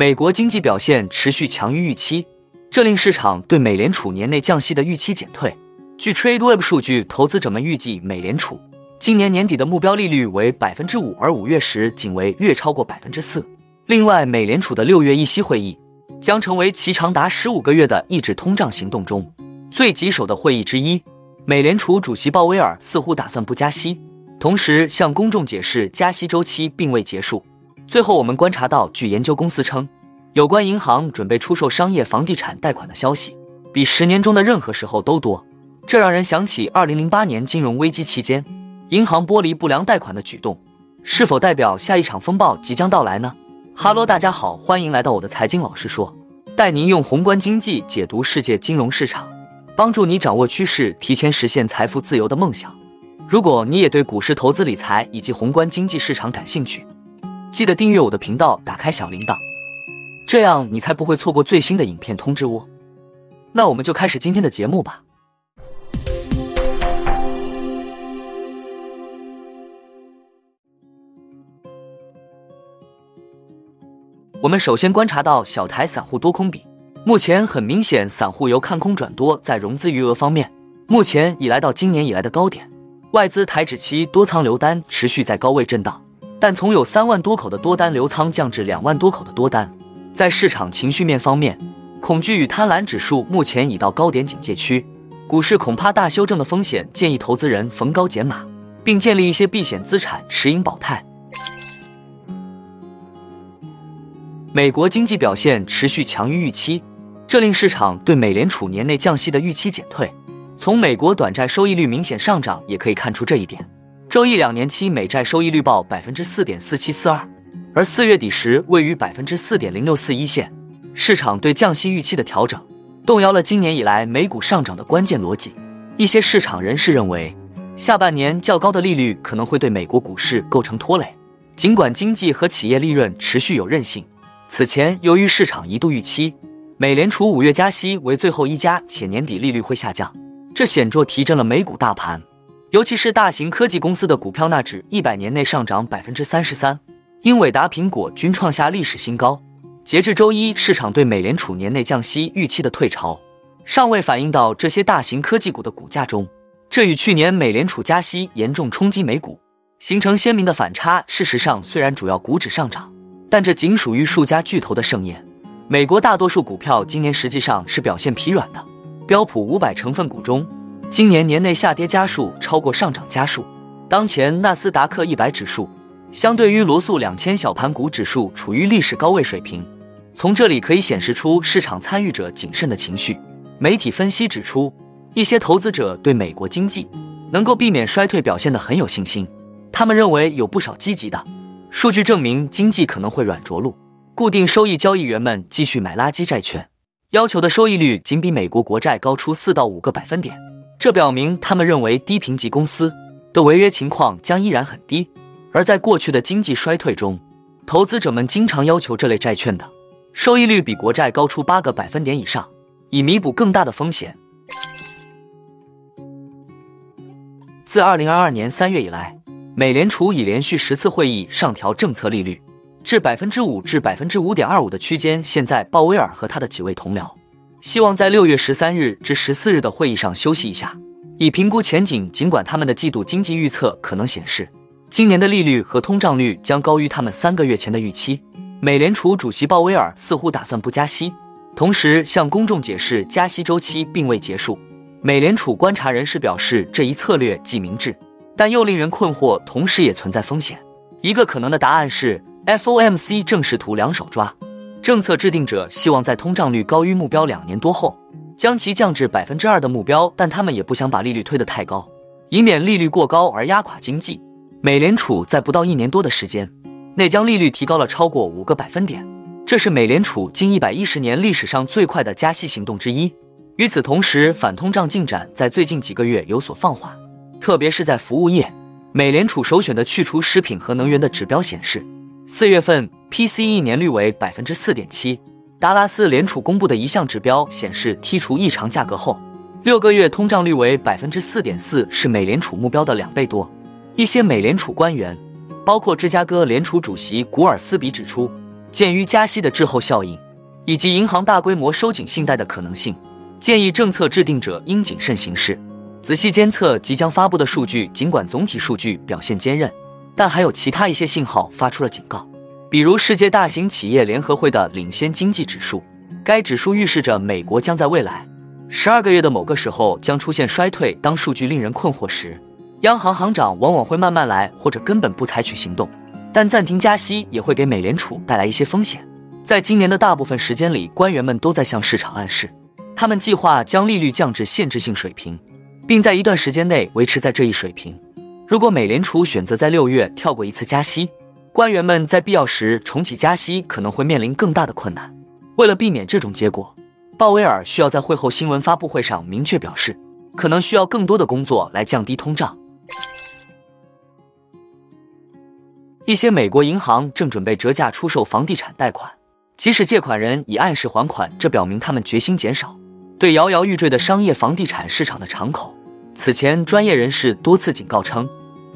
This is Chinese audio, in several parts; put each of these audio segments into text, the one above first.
美国经济表现持续强于预期，这令市场对美联储年内降息的预期减退。据 TradeWeb 数据，投资者们预计美联储今年年底的目标利率为百分之五，而五月时仅为略超过百分之四。另外，美联储的六月议息会议将成为其长达十五个月的抑制通胀行动中最棘手的会议之一。美联储主席鲍威尔似乎打算不加息，同时向公众解释加息周期并未结束。最后，我们观察到，据研究公司称，有关银行准备出售商业房地产贷款的消息比十年中的任何时候都多。这让人想起2008年金融危机期间银行剥离不良贷款的举动，是否代表下一场风暴即将到来呢？哈喽，大家好，欢迎来到我的财经老师说，带您用宏观经济解读世界金融市场，帮助你掌握趋势，提前实现财富自由的梦想。如果你也对股市投资理财以及宏观经济市场感兴趣，记得订阅我的频道，打开小铃铛，这样你才不会错过最新的影片通知哦。那我们就开始今天的节目吧。我们首先观察到小台散户多空比，目前很明显，散户由看空转多，在融资余额方面，目前已来到今年以来的高点。外资台指期多仓留单持续在高位震荡，但从有三万多口的多单流仓降至两万多口的多单。在市场情绪面方面，恐惧与贪婪指数目前已到高点警戒区，股市恐怕大修正的风险，建议投资人逢高减码，并建立一些避险资产持盈保泰。美国经济表现持续强于预期，这令市场对美联储年内降息的预期减退。从美国短债收益率明显上涨也可以看出这一点。周一两年期美债收益率报百分之四点四七四二，而四月底时位于百分之四点零六四一线。市场对降息预期的调整，动摇了今年以来美股上涨的关键逻辑。一些市场人士认为，下半年较高的利率可能会对美国股市构成拖累。尽管经济和企业利润持续有韧性。此前，由于市场一度预期美联储五月加息为最后一家，且年底利率会下降，这显著提振了美股大盘，尤其是大型科技公司的股票纳指一百年内上涨百分之三十三，英伟达、苹果均创下历史新高。截至周一，市场对美联储年内降息预期的退潮尚未反映到这些大型科技股的股价中，这与去年美联储加息严重冲击美股，形成鲜明的反差。事实上，虽然主要股指上涨。但这仅属于数家巨头的盛宴。美国大多数股票今年实际上是表现疲软的。标普五百成分股中，今年年内下跌家数超过上涨家数。当前纳斯达克一百指数相对于罗素两千小盘股指数处于历史高位水平。从这里可以显示出市场参与者谨慎的情绪。媒体分析指出，一些投资者对美国经济能够避免衰退表现得很有信心。他们认为有不少积极的。数据证明经济可能会软着陆，固定收益交易员们继续买垃圾债券，要求的收益率仅比美国国债高出四到五个百分点。这表明他们认为低评级公司的违约情况将依然很低。而在过去的经济衰退中，投资者们经常要求这类债券的收益率比国债高出八个百分点以上，以弥补更大的风险。自二零二二年三月以来。美联储已连续十次会议上调政策利率至百分之五至百分之五点二五的区间。现在，鲍威尔和他的几位同僚希望在六月十三日至十四日的会议上休息一下，以评估前景。尽管他们的季度经济预测可能显示今年的利率和通胀率将高于他们三个月前的预期，美联储主席鲍威尔似乎打算不加息，同时向公众解释加息周期并未结束。美联储观察人士表示，这一策略既明智。但又令人困惑，同时也存在风险。一个可能的答案是，FOMC 正试图两手抓。政策制定者希望在通胀率高于目标两年多后，将其降至百分之二的目标，但他们也不想把利率推得太高，以免利率过高而压垮经济。美联储在不到一年多的时间内将利率提高了超过五个百分点，这是美联储近一百一十年历史上最快的加息行动之一。与此同时，反通胀进展在最近几个月有所放缓。特别是在服务业，美联储首选的去除食品和能源的指标显示，四月份 PCE 年率为百分之四点七。达拉斯联储公布的一项指标显示，剔除异常价格后，六个月通胀率为百分之四点四，是美联储目标的两倍多。一些美联储官员，包括芝加哥联储主席古尔斯比指出，鉴于加息的滞后效应，以及银行大规模收紧信贷的可能性，建议政策制定者应谨慎行事，仔细监测即将发布的数据。尽管总体数据表现坚韧，但还有其他一些信号发出了警告，比如世界大型企业联合会的领先经济指数，该指数预示着美国将在未来十二个月的某个时候将出现衰退。当数据令人困惑时，央行行长往往会慢慢来，或者根本不采取行动。但暂停加息也会给美联储带来一些风险。在今年的大部分时间里，官员们都在向市场暗示，他们计划将利率降至限制性水平，并在一段时间内维持在这一水平。如果美联储选择在六月跳过一次加息，官员们在必要时重启加息可能会面临更大的困难。为了避免这种结果，鲍威尔需要在会后新闻发布会上明确表示，可能需要更多的工作来降低通胀。一些美国银行正准备折价出售房地产贷款，即使借款人已按时还款，这表明他们决心减少对摇摇欲坠的商业房地产市场的敞口。此前，专业人士多次警告称，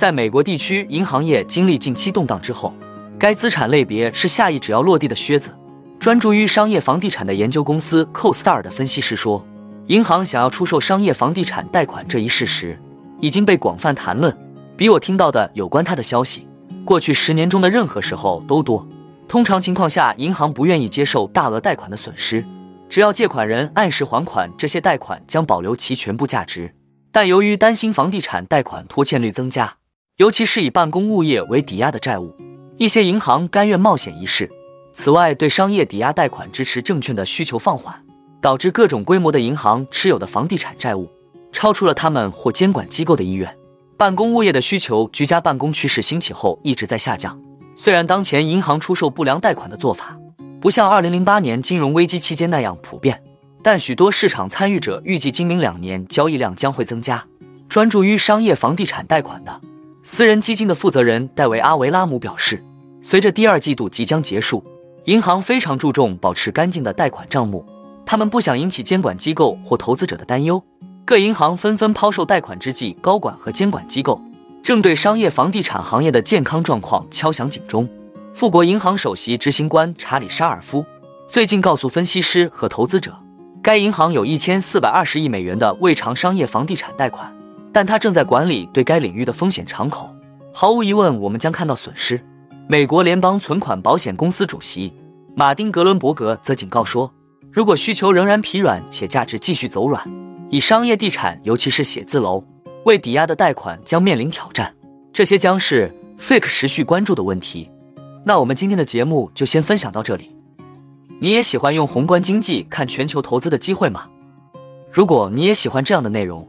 在美国地区银行业经历近期动荡之后，该资产类别是下一只要落地的靴子。专注于商业房地产的研究公司 CoStar 的分析师说，银行想要出售商业房地产贷款这一事实已经被广泛谈论，比我听到的有关他的消息。过去十年中的任何时候都多。通常情况下，银行不愿意接受大额贷款的损失，只要借款人按时还款，这些贷款将保留其全部价值。但由于担心房地产贷款拖欠率增加，尤其是以办公物业为抵押的债务，一些银行甘愿冒险一试。此外，对商业抵押贷款支持证券的需求放缓，导致各种规模的银行持有的房地产债务超出了他们或监管机构的意愿。办公物业的需求，居家办公趋势兴起后一直在下降。虽然当前银行出售不良贷款的做法不像2008年金融危机期间那样普遍，但许多市场参与者预计今明两年交易量将会增加。专注于商业房地产贷款的私人基金的负责人戴维·阿维拉姆表示，随着第二季度即将结束，银行非常注重保持干净的贷款账目，他们不想引起监管机构或投资者的担忧。各银行纷纷抛售贷款之际，高管和监管机构正对商业房地产行业的健康状况敲响警钟。富国银行首席执行官查理·沙尔夫最近告诉分析师和投资者，该银行有一千四百二十亿美元的未偿商业房地产贷款，但他正在管理对该领域的风险敞口。毫无疑问，我们将看到损失。美国联邦存款保险公司主席马丁·格伦伯格则警告说，如果需求仍然疲软且价值继续走软。以商业地产，尤其是写字楼为抵押的贷款将面临挑战，这些将是 Fake 持续关注的问题。那我们今天的节目就先分享到这里。你也喜欢用宏观经济看全球投资的机会吗？如果你也喜欢这样的内容，